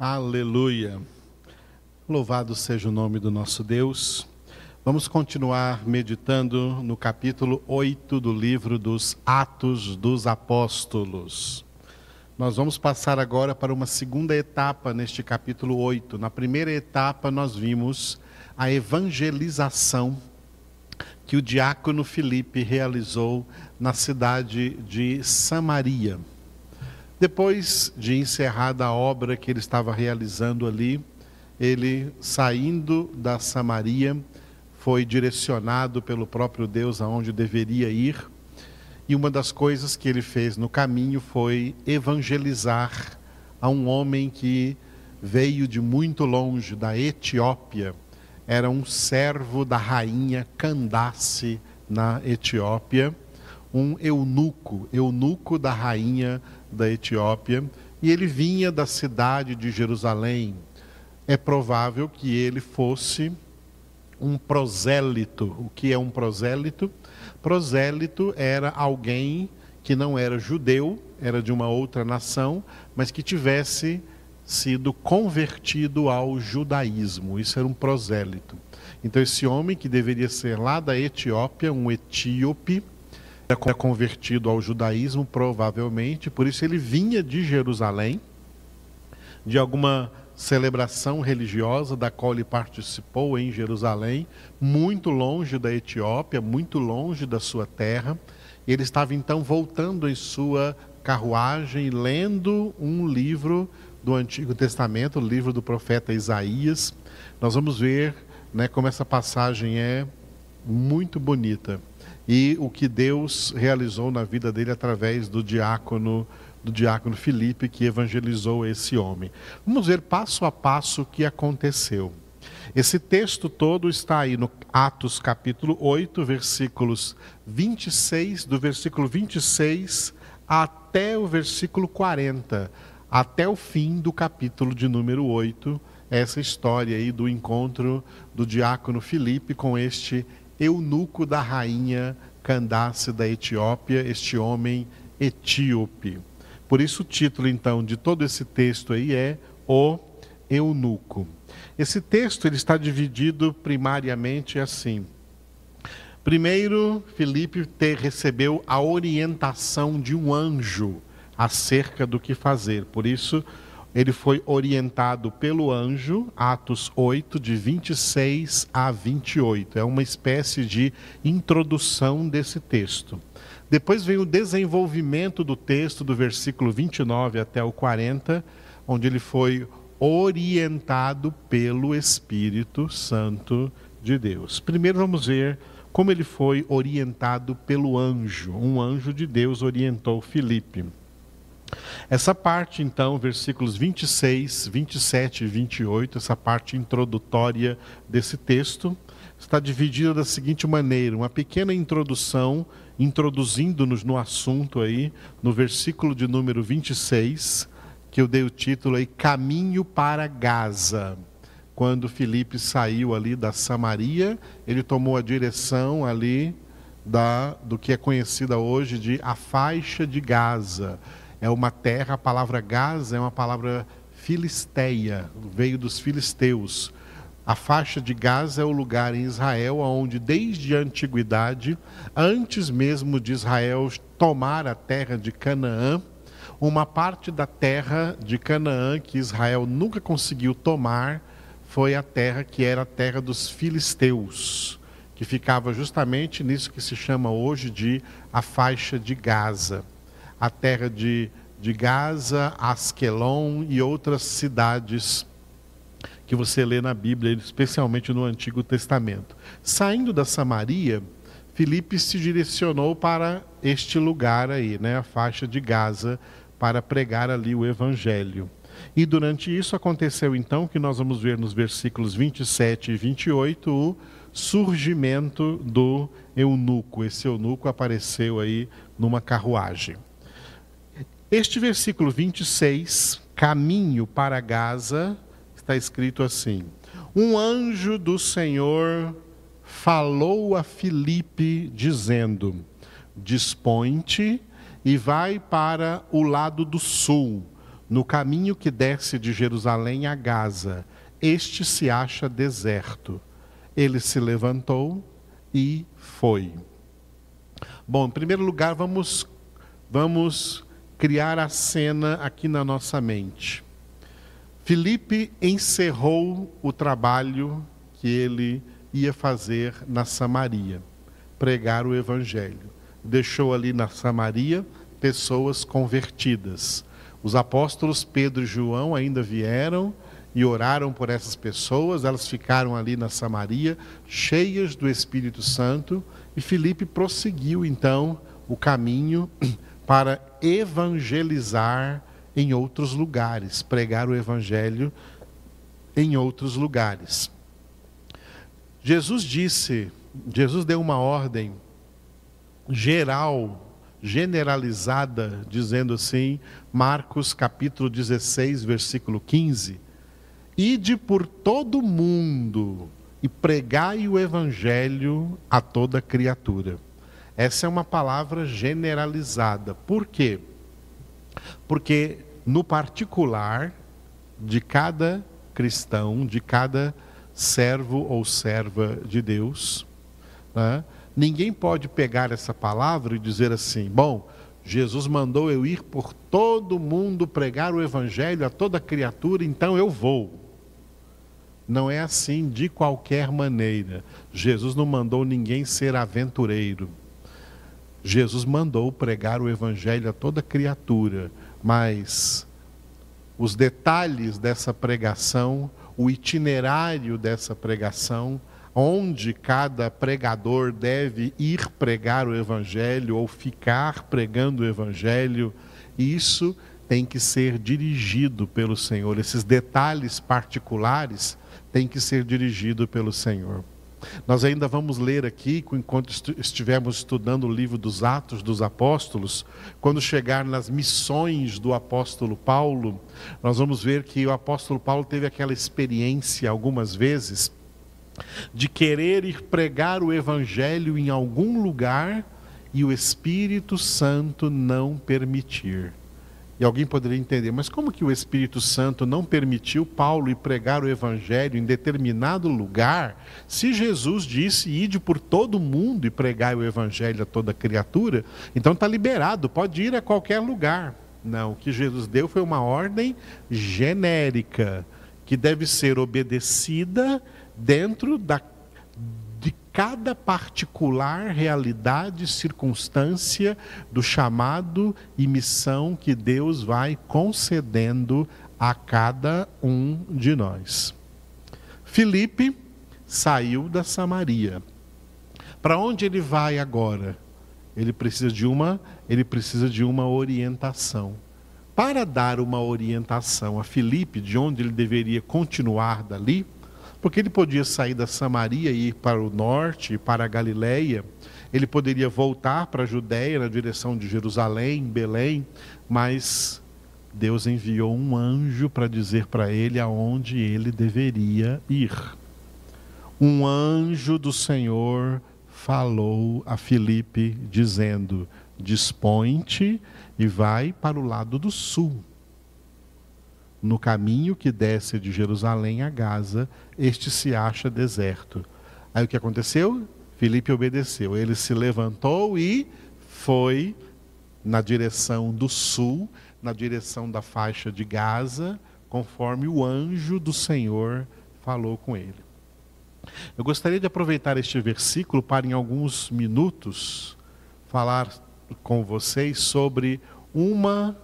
Aleluia. Louvado seja o nome do nosso Deus. Vamos continuar meditando no capítulo 8 do livro dos Atos dos Apóstolos. Nós vamos passar agora para uma segunda etapa neste capítulo 8. Na primeira etapa, nós vimos a evangelização que o diácono Filipe realizou na cidade de Samaria. Depois de encerrada a obra que ele estava realizando ali, ele, saindo da Samaria, foi direcionado pelo próprio Deus aonde deveria ir. E uma das coisas que ele fez no caminho foi evangelizar a um homem que veio de muito longe, da Etiópia. Era um servo da rainha Candace na Etiópia, um eunuco, eunuco da rainha da Etiópia, e ele vinha da cidade de Jerusalém, é provável que ele fosse um prosélito. O que é um prosélito? Prosélito era alguém que não era judeu, era de uma outra nação, mas que tivesse sido convertido ao judaísmo. Isso era um prosélito. Então, esse homem que deveria ser lá da Etiópia, um etíope, era convertido ao judaísmo, provavelmente, por isso ele vinha de Jerusalém, de alguma celebração religiosa da qual ele participou em Jerusalém, muito longe da Etiópia, muito longe da sua terra. Ele estava então voltando em sua carruagem, lendo um livro do Antigo Testamento, o livro do profeta Isaías. Nós vamos ver né, como essa passagem é muito bonita e o que Deus realizou na vida dele através do diácono do diácono Filipe que evangelizou esse homem. Vamos ver passo a passo o que aconteceu. Esse texto todo está aí no Atos capítulo 8, versículos 26, do versículo 26 até o versículo 40, até o fim do capítulo de número 8, essa história aí do encontro do diácono Filipe com este eunuco da rainha Candace da Etiópia, este homem etíope. Por isso o título então de todo esse texto aí é O Eunuco. Esse texto ele está dividido primariamente assim. Primeiro, Filipe te, recebeu a orientação de um anjo acerca do que fazer. Por isso, ele foi orientado pelo anjo, Atos 8, de 26 a 28. É uma espécie de introdução desse texto. Depois vem o desenvolvimento do texto, do versículo 29 até o 40, onde ele foi orientado pelo Espírito Santo de Deus. Primeiro vamos ver como ele foi orientado pelo anjo. Um anjo de Deus orientou Filipe. Essa parte, então, versículos 26, 27 e 28, essa parte introdutória desse texto, está dividida da seguinte maneira: uma pequena introdução introduzindo-nos no assunto aí, no versículo de número 26, que eu dei o título aí, Caminho para Gaza. Quando Filipe saiu ali da Samaria, ele tomou a direção ali da, do que é conhecida hoje de a faixa de Gaza. É uma terra, a palavra Gaza é uma palavra filisteia, veio dos filisteus. A faixa de Gaza é o lugar em Israel onde, desde a antiguidade, antes mesmo de Israel tomar a terra de Canaã, uma parte da terra de Canaã que Israel nunca conseguiu tomar foi a terra que era a terra dos filisteus, que ficava justamente nisso que se chama hoje de a faixa de Gaza. A terra de, de Gaza, Asquelon e outras cidades que você lê na Bíblia, especialmente no Antigo Testamento. Saindo da Samaria, Filipe se direcionou para este lugar aí, né, a faixa de Gaza, para pregar ali o evangelho. E durante isso aconteceu então que nós vamos ver nos versículos 27 e 28 o surgimento do eunuco. Esse eunuco apareceu aí numa carruagem. Este versículo 26, caminho para Gaza, está escrito assim: Um anjo do Senhor falou a Filipe, dizendo: Dispõe-te e vai para o lado do sul, no caminho que desce de Jerusalém a Gaza, este se acha deserto. Ele se levantou e foi. Bom, em primeiro lugar, vamos, vamos criar a cena aqui na nossa mente. Filipe encerrou o trabalho que ele ia fazer na Samaria, pregar o evangelho. Deixou ali na Samaria pessoas convertidas. Os apóstolos Pedro e João ainda vieram e oraram por essas pessoas, elas ficaram ali na Samaria, cheias do Espírito Santo, e Filipe prosseguiu então o caminho para evangelizar em outros lugares, pregar o evangelho em outros lugares. Jesus disse, Jesus deu uma ordem geral, generalizada, dizendo assim, Marcos capítulo 16, versículo 15: Ide por todo mundo e pregai o evangelho a toda criatura. Essa é uma palavra generalizada. Por quê? Porque no particular de cada cristão, de cada servo ou serva de Deus, né? ninguém pode pegar essa palavra e dizer assim: bom, Jesus mandou eu ir por todo mundo pregar o evangelho a toda criatura, então eu vou. Não é assim de qualquer maneira. Jesus não mandou ninguém ser aventureiro. Jesus mandou pregar o evangelho a toda criatura, mas os detalhes dessa pregação, o itinerário dessa pregação, onde cada pregador deve ir pregar o evangelho ou ficar pregando o evangelho, isso tem que ser dirigido pelo Senhor. Esses detalhes particulares têm que ser dirigidos pelo Senhor. Nós ainda vamos ler aqui, enquanto estivermos estudando o livro dos Atos dos Apóstolos, quando chegar nas missões do apóstolo Paulo, nós vamos ver que o apóstolo Paulo teve aquela experiência algumas vezes de querer ir pregar o evangelho em algum lugar e o Espírito Santo não permitir. E alguém poderia entender, mas como que o Espírito Santo não permitiu Paulo ir pregar o Evangelho em determinado lugar, se Jesus disse: ide por todo mundo e pregar o Evangelho a toda criatura? Então está liberado, pode ir a qualquer lugar. Não, o que Jesus deu foi uma ordem genérica, que deve ser obedecida dentro da cada particular realidade, circunstância do chamado e missão que Deus vai concedendo a cada um de nós. Filipe saiu da Samaria. Para onde ele vai agora? Ele precisa de uma, ele precisa de uma orientação. Para dar uma orientação a Filipe de onde ele deveria continuar dali, porque ele podia sair da Samaria e ir para o norte, para a Galileia, ele poderia voltar para a Judéia na direção de Jerusalém, Belém, mas Deus enviou um anjo para dizer para ele aonde ele deveria ir. Um anjo do Senhor falou a Filipe, dizendo: Dispõe-te e vai para o lado do sul no caminho que desce de Jerusalém a Gaza, este se acha deserto. Aí o que aconteceu? Filipe obedeceu. Ele se levantou e foi na direção do sul, na direção da faixa de Gaza, conforme o anjo do Senhor falou com ele. Eu gostaria de aproveitar este versículo para, em alguns minutos, falar com vocês sobre uma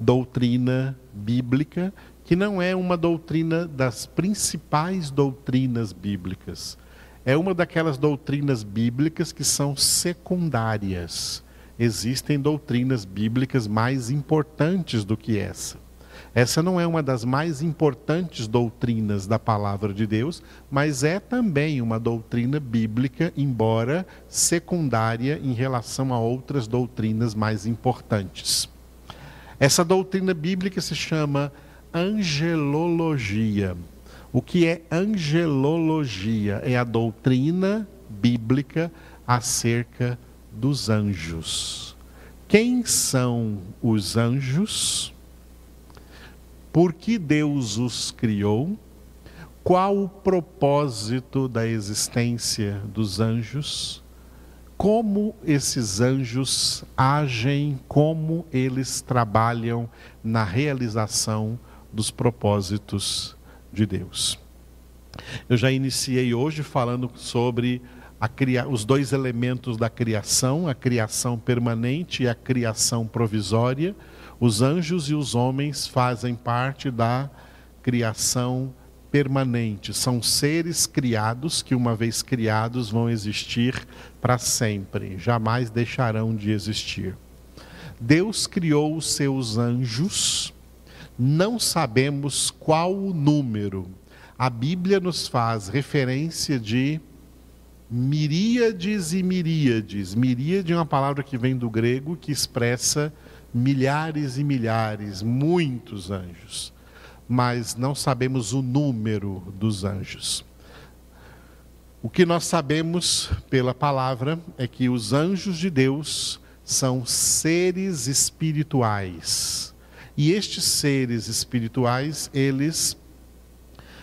doutrina bíblica, que não é uma doutrina das principais doutrinas bíblicas. É uma daquelas doutrinas bíblicas que são secundárias. Existem doutrinas bíblicas mais importantes do que essa. Essa não é uma das mais importantes doutrinas da palavra de Deus, mas é também uma doutrina bíblica, embora secundária em relação a outras doutrinas mais importantes. Essa doutrina bíblica se chama angelologia. O que é angelologia? É a doutrina bíblica acerca dos anjos. Quem são os anjos? por que Deus os criou, qual o propósito da existência dos anjos, como esses anjos agem, como eles trabalham na realização dos propósitos de Deus. Eu já iniciei hoje falando sobre Cria... os dois elementos da criação, a criação permanente e a criação provisória. Os anjos e os homens fazem parte da criação permanente. São seres criados que, uma vez criados, vão existir para sempre, jamais deixarão de existir. Deus criou os seus anjos, não sabemos qual o número. A Bíblia nos faz referência de miríades e miríades. Miríade é uma palavra que vem do grego que expressa milhares e milhares, muitos anjos. Mas não sabemos o número dos anjos. O que nós sabemos pela palavra é que os anjos de Deus são seres espirituais. E estes seres espirituais, eles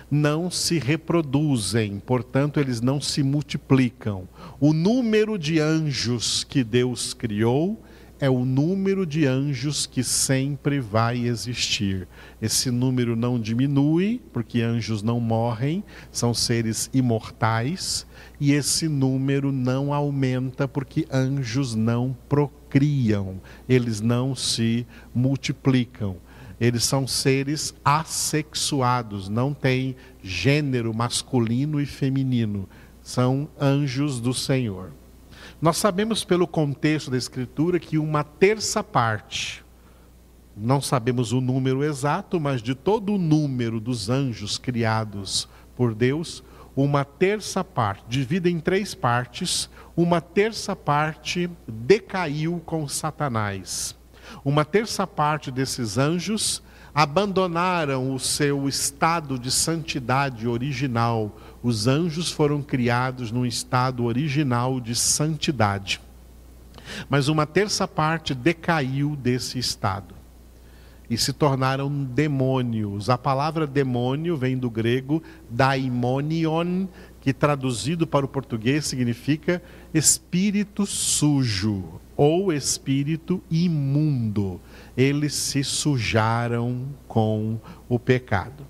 não se reproduzem, portanto, eles não se multiplicam. O número de anjos que Deus criou é o número de anjos que sempre vai existir. Esse número não diminui, porque anjos não morrem, são seres imortais, e esse número não aumenta, porque anjos não procriam, eles não se multiplicam. Eles são seres assexuados, não têm gênero masculino e feminino. São anjos do Senhor. Nós sabemos pelo contexto da Escritura que uma terça parte, não sabemos o número exato, mas de todo o número dos anjos criados por Deus, uma terça parte, divida em três partes, uma terça parte decaiu com Satanás. Uma terça parte desses anjos abandonaram o seu estado de santidade original. Os anjos foram criados num estado original de santidade. Mas uma terça parte decaiu desse estado e se tornaram demônios. A palavra demônio vem do grego daimonion, que traduzido para o português significa espírito sujo ou espírito imundo. Eles se sujaram com o pecado.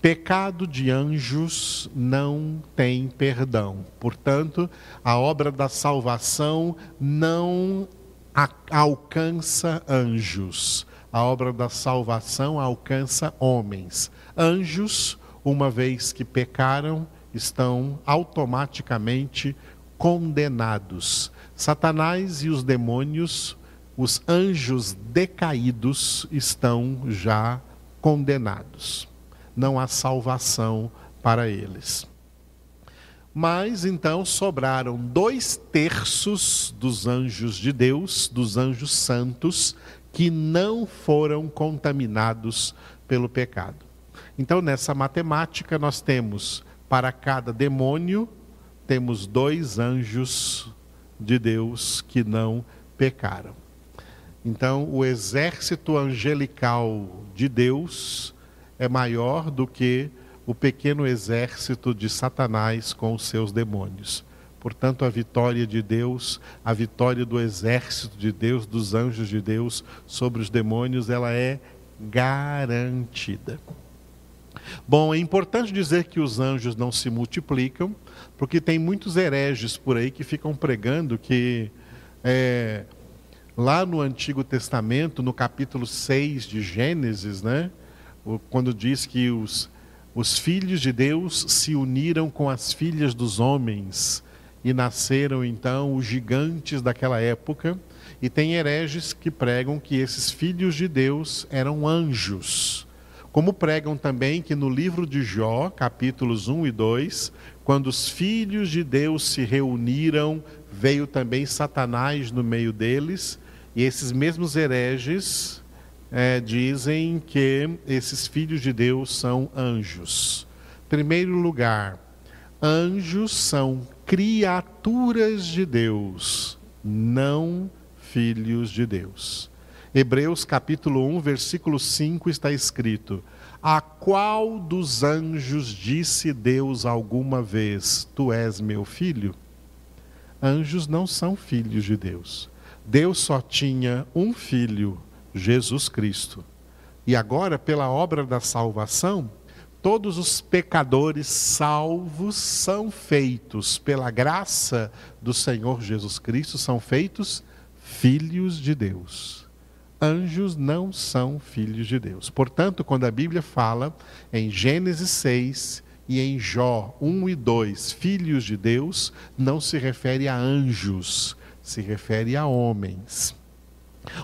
Pecado de anjos não tem perdão. Portanto, a obra da salvação não alcança anjos. A obra da salvação alcança homens. Anjos, uma vez que pecaram, estão automaticamente condenados. Satanás e os demônios, os anjos decaídos, estão já condenados. Não há salvação para eles. Mas então sobraram dois terços dos anjos de Deus, dos anjos santos, que não foram contaminados pelo pecado. Então, nessa matemática, nós temos para cada demônio, temos dois anjos de Deus que não pecaram. Então, o exército angelical de Deus é maior do que o pequeno exército de Satanás com os seus demônios. Portanto, a vitória de Deus, a vitória do exército de Deus, dos anjos de Deus sobre os demônios, ela é garantida. Bom, é importante dizer que os anjos não se multiplicam, porque tem muitos hereges por aí que ficam pregando que é, lá no Antigo Testamento, no capítulo 6 de Gênesis, né, quando diz que os, os filhos de Deus se uniram com as filhas dos homens e nasceram então os gigantes daquela época, e tem hereges que pregam que esses filhos de Deus eram anjos. Como pregam também que no livro de Jó, capítulos 1 e 2, quando os filhos de Deus se reuniram, veio também Satanás no meio deles, e esses mesmos hereges é, dizem que esses filhos de Deus são anjos. Primeiro lugar, anjos são criaturas de Deus, não filhos de Deus. Hebreus capítulo 1, versículo 5 está escrito: A qual dos anjos disse Deus alguma vez: Tu és meu filho? Anjos não são filhos de Deus. Deus só tinha um filho, Jesus Cristo. E agora, pela obra da salvação, todos os pecadores salvos são feitos, pela graça do Senhor Jesus Cristo, são feitos filhos de Deus. Anjos não são filhos de Deus. Portanto, quando a Bíblia fala em Gênesis 6 e em Jó 1 e 2, filhos de Deus, não se refere a anjos, se refere a homens.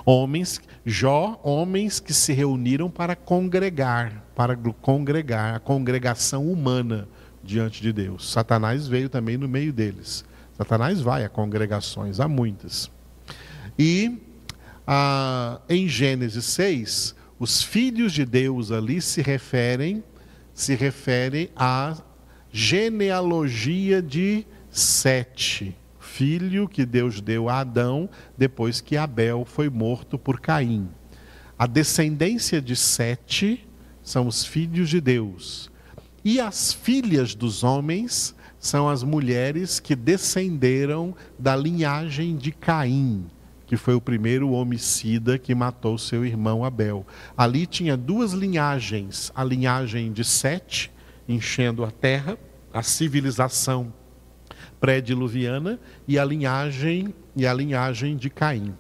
Homens, Jó, homens que se reuniram para congregar, para congregar, a congregação humana diante de Deus. Satanás veio também no meio deles. Satanás vai a congregações, há muitas. E ah, em Gênesis 6, os filhos de Deus ali se referem, se referem à genealogia de Sete filho que Deus deu a Adão depois que Abel foi morto por Caim. A descendência de Sete são os filhos de Deus. E as filhas dos homens são as mulheres que descenderam da linhagem de Caim, que foi o primeiro homicida que matou seu irmão Abel. Ali tinha duas linhagens: a linhagem de Sete, enchendo a terra, a civilização pré-diluviana e a linhagem e a linhagem de Caim.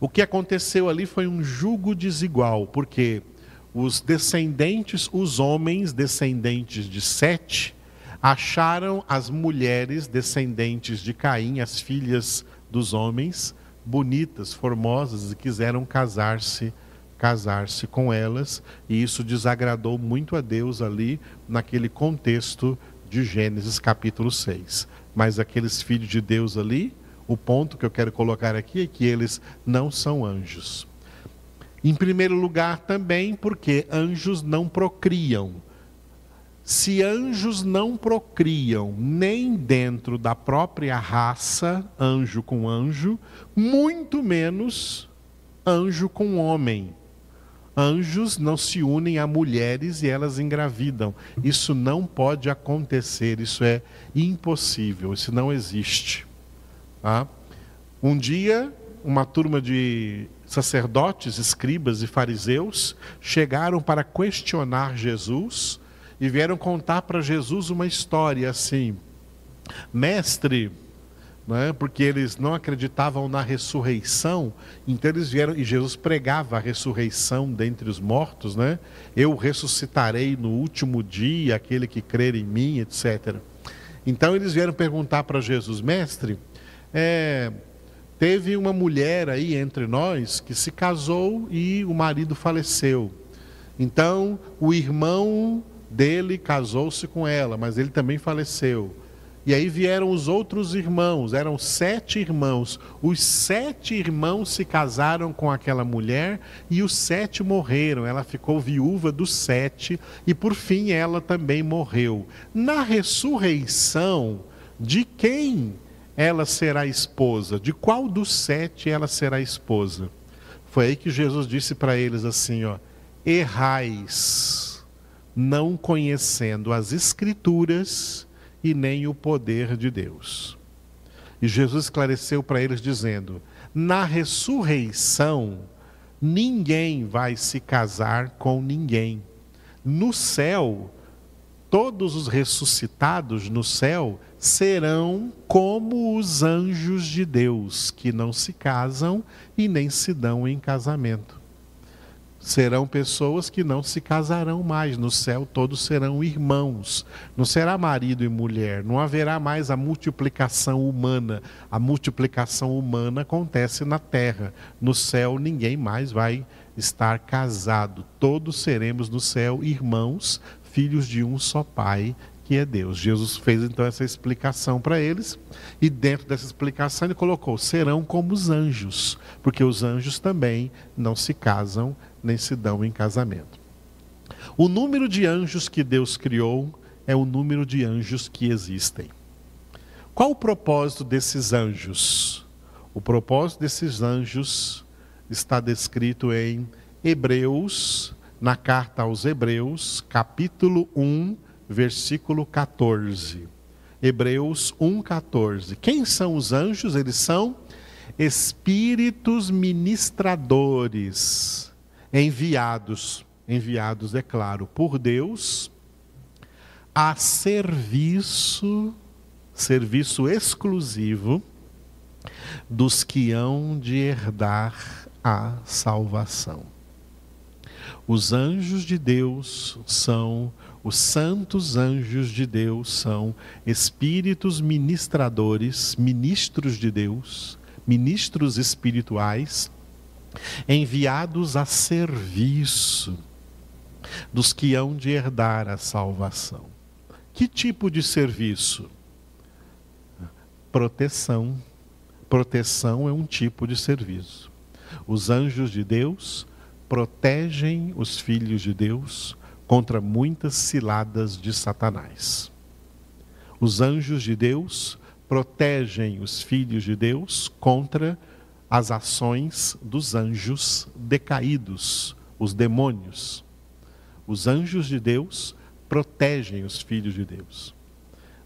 O que aconteceu ali foi um jugo desigual, porque os descendentes, os homens descendentes de Sete, acharam as mulheres descendentes de Caim, as filhas dos homens, bonitas, formosas e quiseram casar-se casar-se com elas, e isso desagradou muito a Deus ali naquele contexto de Gênesis capítulo 6. Mas aqueles filhos de Deus ali, o ponto que eu quero colocar aqui é que eles não são anjos. Em primeiro lugar, também porque anjos não procriam. Se anjos não procriam nem dentro da própria raça, anjo com anjo, muito menos anjo com homem. Anjos não se unem a mulheres e elas engravidam. Isso não pode acontecer, isso é impossível, isso não existe. Tá? Um dia, uma turma de sacerdotes, escribas e fariseus chegaram para questionar Jesus e vieram contar para Jesus uma história assim: Mestre, é? porque eles não acreditavam na ressurreição, então eles vieram, e Jesus pregava a ressurreição dentre os mortos, né? eu ressuscitarei no último dia aquele que crer em mim, etc. Então eles vieram perguntar para Jesus, mestre, é, teve uma mulher aí entre nós que se casou e o marido faleceu. Então o irmão dele casou-se com ela, mas ele também faleceu. E aí vieram os outros irmãos, eram sete irmãos. Os sete irmãos se casaram com aquela mulher e os sete morreram. Ela ficou viúva dos sete e por fim ela também morreu. Na ressurreição, de quem ela será esposa? De qual dos sete ela será esposa? Foi aí que Jesus disse para eles assim: ó, errais, não conhecendo as Escrituras e nem o poder de Deus. E Jesus esclareceu para eles dizendo: na ressurreição, ninguém vai se casar com ninguém. No céu, todos os ressuscitados no céu serão como os anjos de Deus, que não se casam e nem se dão em casamento serão pessoas que não se casarão mais. No céu todos serão irmãos. Não será marido e mulher. Não haverá mais a multiplicação humana. A multiplicação humana acontece na terra. No céu ninguém mais vai estar casado. Todos seremos no céu irmãos, filhos de um só pai, que é Deus. Jesus fez então essa explicação para eles, e dentro dessa explicação ele colocou: serão como os anjos, porque os anjos também não se casam nem se dão em casamento. O número de anjos que Deus criou é o número de anjos que existem. Qual o propósito desses anjos? O propósito desses anjos está descrito em Hebreus, na carta aos Hebreus, capítulo 1, versículo 14. Hebreus 1,14. Quem são os anjos? Eles são espíritos ministradores, enviados, enviados, é claro, por Deus, a serviço, serviço exclusivo dos que hão de herdar a salvação. Os anjos de Deus são os santos anjos de Deus são espíritos ministradores, ministros de Deus, ministros espirituais, enviados a serviço dos que hão de herdar a salvação. Que tipo de serviço? Proteção. Proteção é um tipo de serviço. Os anjos de Deus protegem os filhos de Deus contra muitas ciladas de Satanás. Os anjos de Deus protegem os filhos de Deus contra as ações dos anjos decaídos, os demônios. Os anjos de Deus protegem os filhos de Deus.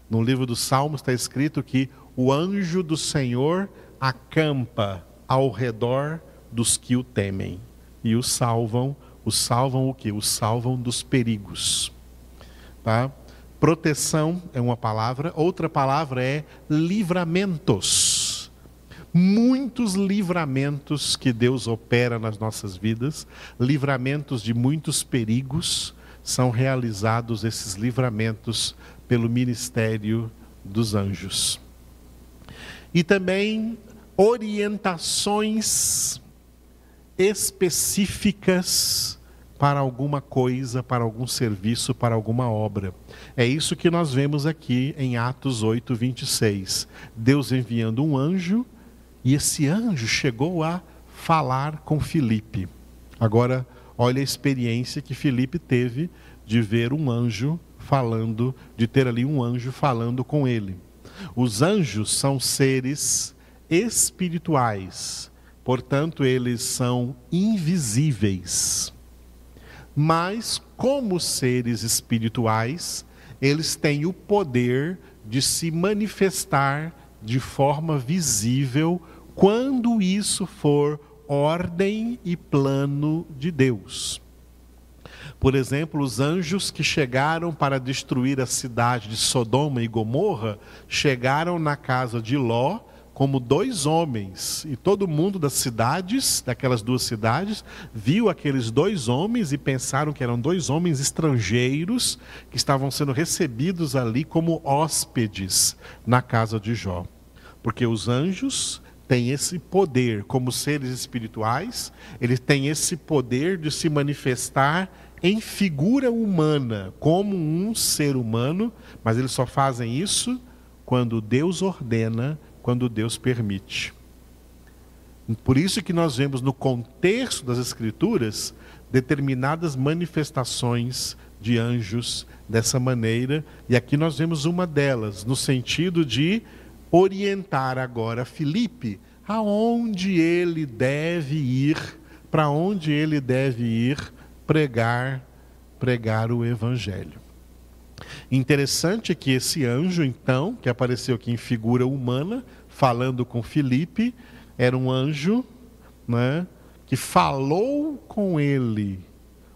No livro dos Salmos está escrito que o anjo do Senhor acampa ao redor dos que o temem e os salvam. Os salvam o que? Os salvam dos perigos. Tá? Proteção é uma palavra, outra palavra é livramentos. Muitos livramentos que Deus opera nas nossas vidas, livramentos de muitos perigos, são realizados esses livramentos pelo ministério dos anjos. E também orientações específicas para alguma coisa, para algum serviço, para alguma obra. É isso que nós vemos aqui em Atos 8, 26. Deus enviando um anjo, e esse anjo chegou a falar com Filipe. Agora, olha a experiência que Filipe teve de ver um anjo falando, de ter ali um anjo falando com ele. Os anjos são seres espirituais, portanto, eles são invisíveis mas como seres espirituais, eles têm o poder de se manifestar de forma visível quando isso for ordem e plano de Deus. Por exemplo, os anjos que chegaram para destruir a cidade de Sodoma e Gomorra chegaram na casa de Ló como dois homens, e todo mundo das cidades, daquelas duas cidades, viu aqueles dois homens e pensaram que eram dois homens estrangeiros que estavam sendo recebidos ali como hóspedes na casa de Jó. Porque os anjos têm esse poder, como seres espirituais, eles têm esse poder de se manifestar em figura humana, como um ser humano, mas eles só fazem isso quando Deus ordena quando Deus permite. Por isso que nós vemos no contexto das Escrituras determinadas manifestações de anjos dessa maneira, e aqui nós vemos uma delas, no sentido de orientar agora Filipe aonde ele deve ir, para onde ele deve ir pregar, pregar o evangelho. Interessante que esse anjo, então, que apareceu aqui em figura humana, falando com Filipe, era um anjo né, que falou com ele.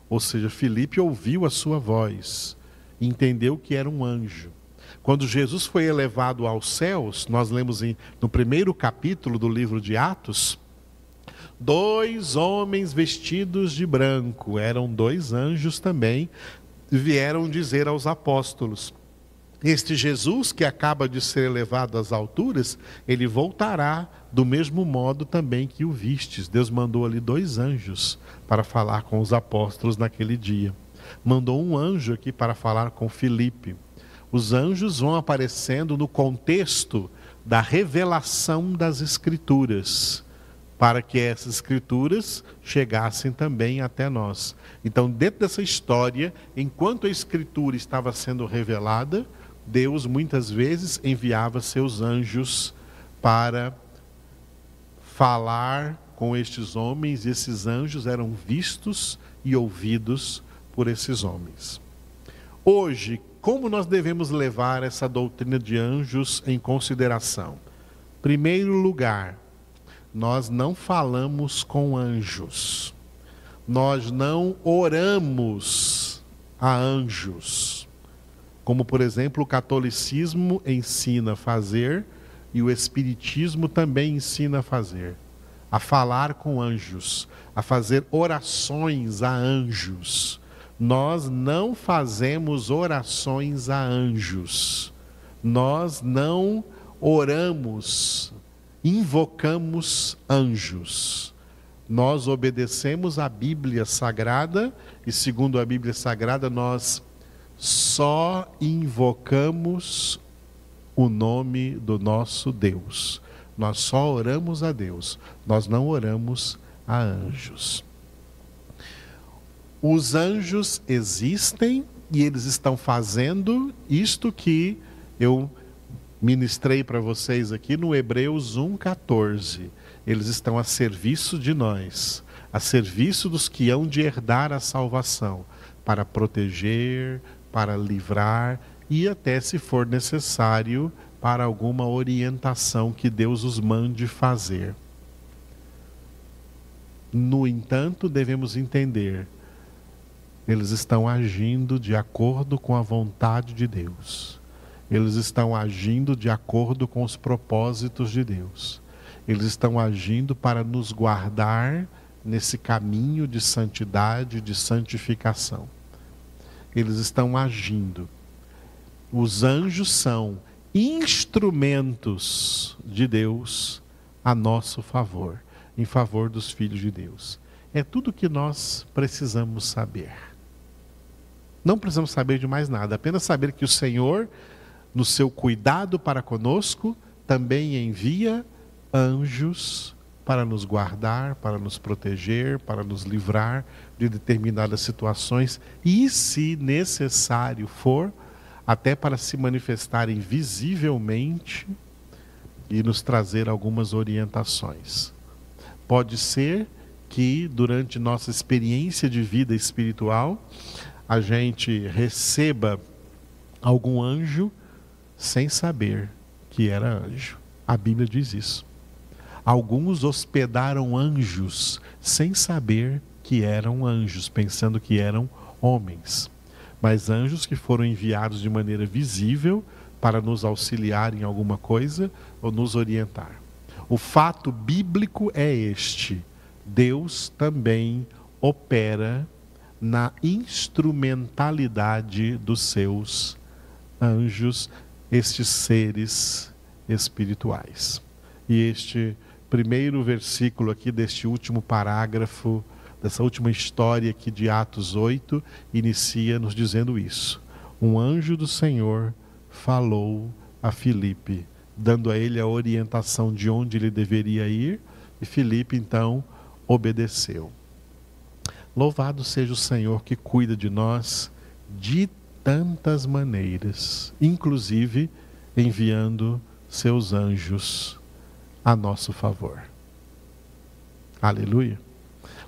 Ou seja, Filipe ouviu a sua voz, entendeu que era um anjo. Quando Jesus foi elevado aos céus, nós lemos em, no primeiro capítulo do livro de Atos, dois homens vestidos de branco, eram dois anjos também, vieram dizer aos apóstolos: este Jesus que acaba de ser elevado às alturas, ele voltará do mesmo modo também que o vistes. Deus mandou ali dois anjos para falar com os apóstolos naquele dia. Mandou um anjo aqui para falar com Filipe. Os anjos vão aparecendo no contexto da revelação das Escrituras, para que essas Escrituras chegassem também até nós. Então, dentro dessa história, enquanto a Escritura estava sendo revelada, Deus muitas vezes enviava seus anjos para falar com estes homens, e esses anjos eram vistos e ouvidos por esses homens. Hoje, como nós devemos levar essa doutrina de anjos em consideração? Primeiro lugar, nós não falamos com anjos. Nós não oramos a anjos. Como, por exemplo, o catolicismo ensina a fazer e o espiritismo também ensina a fazer. A falar com anjos, a fazer orações a anjos. Nós não fazemos orações a anjos. Nós não oramos invocamos anjos. Nós obedecemos a Bíblia Sagrada e, segundo a Bíblia Sagrada, nós só invocamos o nome do nosso Deus. Nós só oramos a Deus, nós não oramos a anjos. Os anjos existem e eles estão fazendo isto que eu ministrei para vocês aqui no Hebreus 1,14. Eles estão a serviço de nós, a serviço dos que hão de herdar a salvação, para proteger, para livrar e até, se for necessário, para alguma orientação que Deus os mande fazer. No entanto, devemos entender, eles estão agindo de acordo com a vontade de Deus eles estão agindo de acordo com os propósitos de Deus. Eles estão agindo para nos guardar nesse caminho de santidade, de santificação. Eles estão agindo. Os anjos são instrumentos de Deus a nosso favor, em favor dos filhos de Deus. É tudo que nós precisamos saber. Não precisamos saber de mais nada, apenas saber que o Senhor no seu cuidado para conosco, também envia anjos para nos guardar, para nos proteger, para nos livrar de determinadas situações e, se necessário for, até para se manifestarem visivelmente e nos trazer algumas orientações. Pode ser que durante nossa experiência de vida espiritual a gente receba algum anjo sem saber que era anjo. A Bíblia diz isso. Alguns hospedaram anjos sem saber que eram anjos, pensando que eram homens. Mas anjos que foram enviados de maneira visível para nos auxiliar em alguma coisa ou nos orientar. O fato bíblico é este: Deus também opera na instrumentalidade dos seus anjos estes seres espirituais. E este primeiro versículo aqui deste último parágrafo, dessa última história aqui de Atos 8, inicia nos dizendo isso. Um anjo do Senhor falou a Filipe, dando a ele a orientação de onde ele deveria ir, e Filipe então obedeceu. Louvado seja o Senhor que cuida de nós de tantas maneiras, inclusive enviando seus anjos a nosso favor. Aleluia.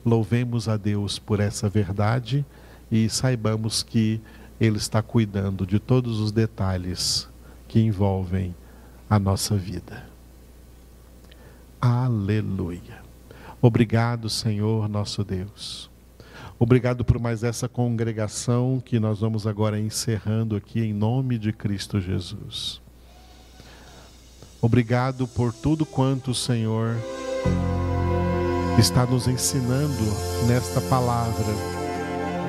Louvemos a Deus por essa verdade e saibamos que Ele está cuidando de todos os detalhes que envolvem a nossa vida. Aleluia. Obrigado, Senhor nosso Deus Obrigado por mais essa congregação que nós vamos agora encerrando aqui em nome de Cristo Jesus. Obrigado por tudo quanto o Senhor está nos ensinando nesta palavra.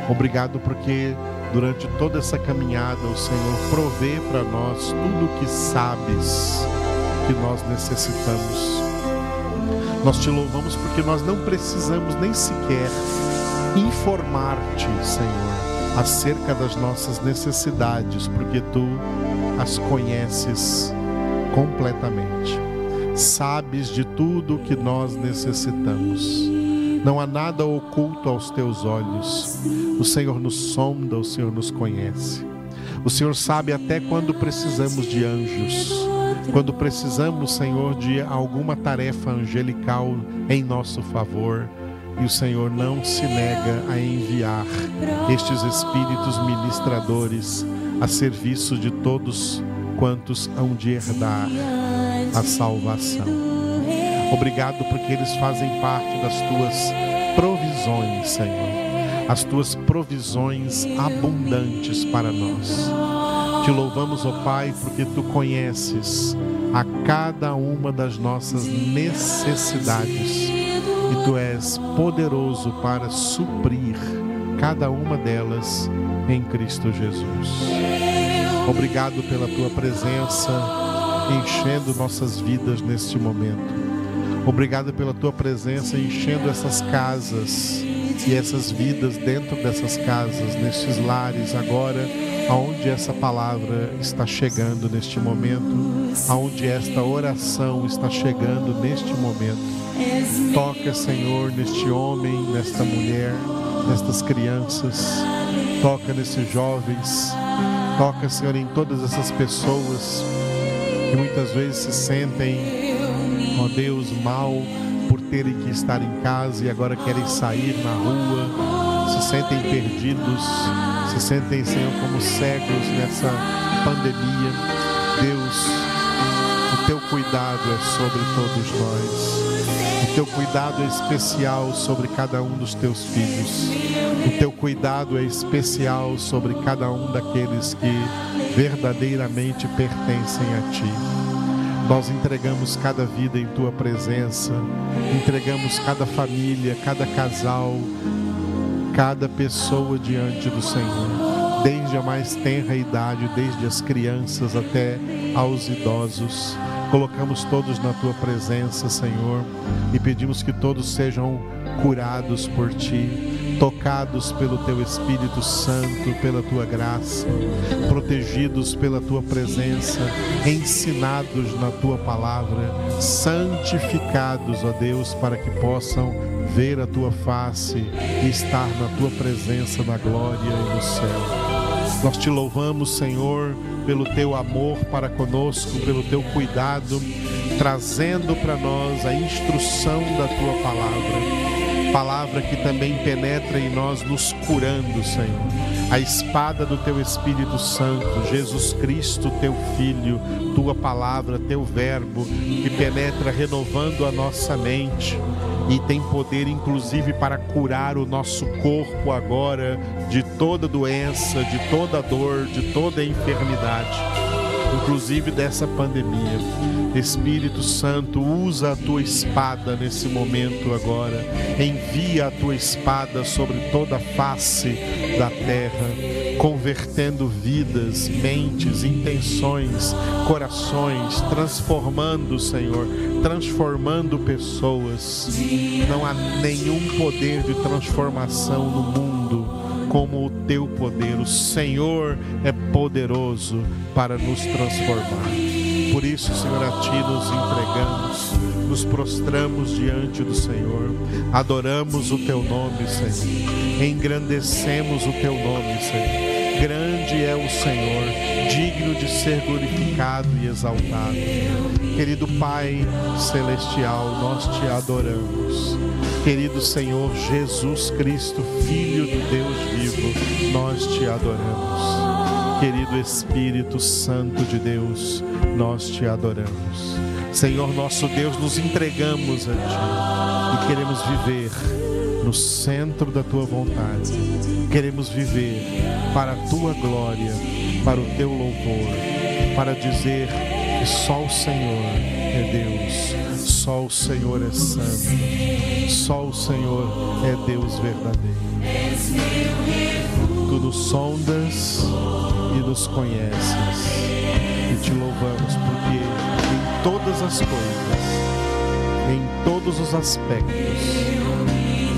Obrigado porque durante toda essa caminhada o Senhor provê para nós tudo o que sabes que nós necessitamos. Nós te louvamos porque nós não precisamos nem sequer informar-te, Senhor, acerca das nossas necessidades, porque tu as conheces completamente. Sabes de tudo o que nós necessitamos. Não há nada oculto aos teus olhos. O Senhor nos sonda, o Senhor nos conhece. O Senhor sabe até quando precisamos de anjos. Quando precisamos, Senhor, de alguma tarefa angelical em nosso favor, e o Senhor não se nega a enviar estes espíritos ministradores a serviço de todos quantos hão de herdar a salvação. Obrigado porque eles fazem parte das tuas provisões, Senhor. As tuas provisões abundantes para nós. Te louvamos, ó Pai, porque tu conheces a cada uma das nossas necessidades e tu és poderoso para suprir cada uma delas em Cristo Jesus. Obrigado pela tua presença enchendo nossas vidas neste momento. Obrigado pela tua presença enchendo essas casas e essas vidas dentro dessas casas, nestes lares agora, aonde essa palavra está chegando neste momento, aonde esta oração está chegando neste momento. Toca, Senhor, neste homem, nesta mulher, nestas crianças. Toca nesses jovens. Toca, Senhor, em todas essas pessoas que muitas vezes se sentem, ó Deus, mal por terem que estar em casa e agora querem sair na rua, se sentem perdidos, se sentem, Senhor, como cegos nessa pandemia. Deus, o teu cuidado é sobre todos nós. O teu cuidado é especial sobre cada um dos teus filhos. O teu cuidado é especial sobre cada um daqueles que verdadeiramente pertencem a ti. Nós entregamos cada vida em tua presença, entregamos cada família, cada casal, cada pessoa diante do Senhor, desde a mais tenra idade, desde as crianças até aos idosos. Colocamos todos na tua presença, Senhor, e pedimos que todos sejam curados por ti, tocados pelo teu Espírito Santo, pela tua graça, protegidos pela tua presença, ensinados na tua palavra, santificados, ó Deus, para que possam ver a tua face e estar na tua presença na glória e no céu. Nós te louvamos, Senhor, pelo teu amor para conosco, pelo teu cuidado, trazendo para nós a instrução da tua palavra. Palavra que também penetra em nós, nos curando, Senhor. A espada do teu Espírito Santo, Jesus Cristo, teu Filho, tua palavra, teu Verbo, que penetra renovando a nossa mente e tem poder, inclusive, para curar o nosso corpo agora de toda doença, de toda dor, de toda enfermidade, inclusive dessa pandemia. Espírito Santo, usa a tua espada nesse momento agora. Envia a tua espada sobre toda a face da terra, convertendo vidas, mentes, intenções, corações, transformando, Senhor, transformando pessoas. Não há nenhum poder de transformação no mundo como o teu poder. O Senhor é poderoso para nos transformar. Por isso, Senhor, a Ti nos entregamos, nos prostramos diante do Senhor, adoramos o Teu nome, Senhor, engrandecemos o Teu nome, Senhor. Grande é o Senhor, digno de ser glorificado e exaltado. Querido Pai Celestial, nós te adoramos. Querido Senhor Jesus Cristo, Filho do Deus vivo, nós te adoramos. Querido Espírito Santo de Deus, nós te adoramos. Senhor nosso Deus, nos entregamos a Ti e queremos viver no centro da Tua vontade. Queremos viver para a Tua glória, para o Teu louvor, para dizer que só o Senhor é Deus, só o Senhor é santo, só o Senhor é Deus verdadeiro. Tu nos sondas e nos conheces, e te louvamos porque em todas as coisas, em todos os aspectos,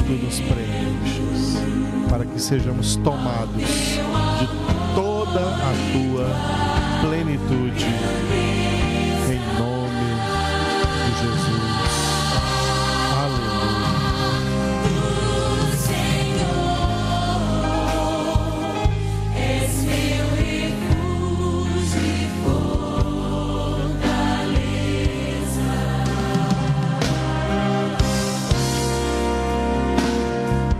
tu nos preenches, para que sejamos tomados de toda a tua plenitude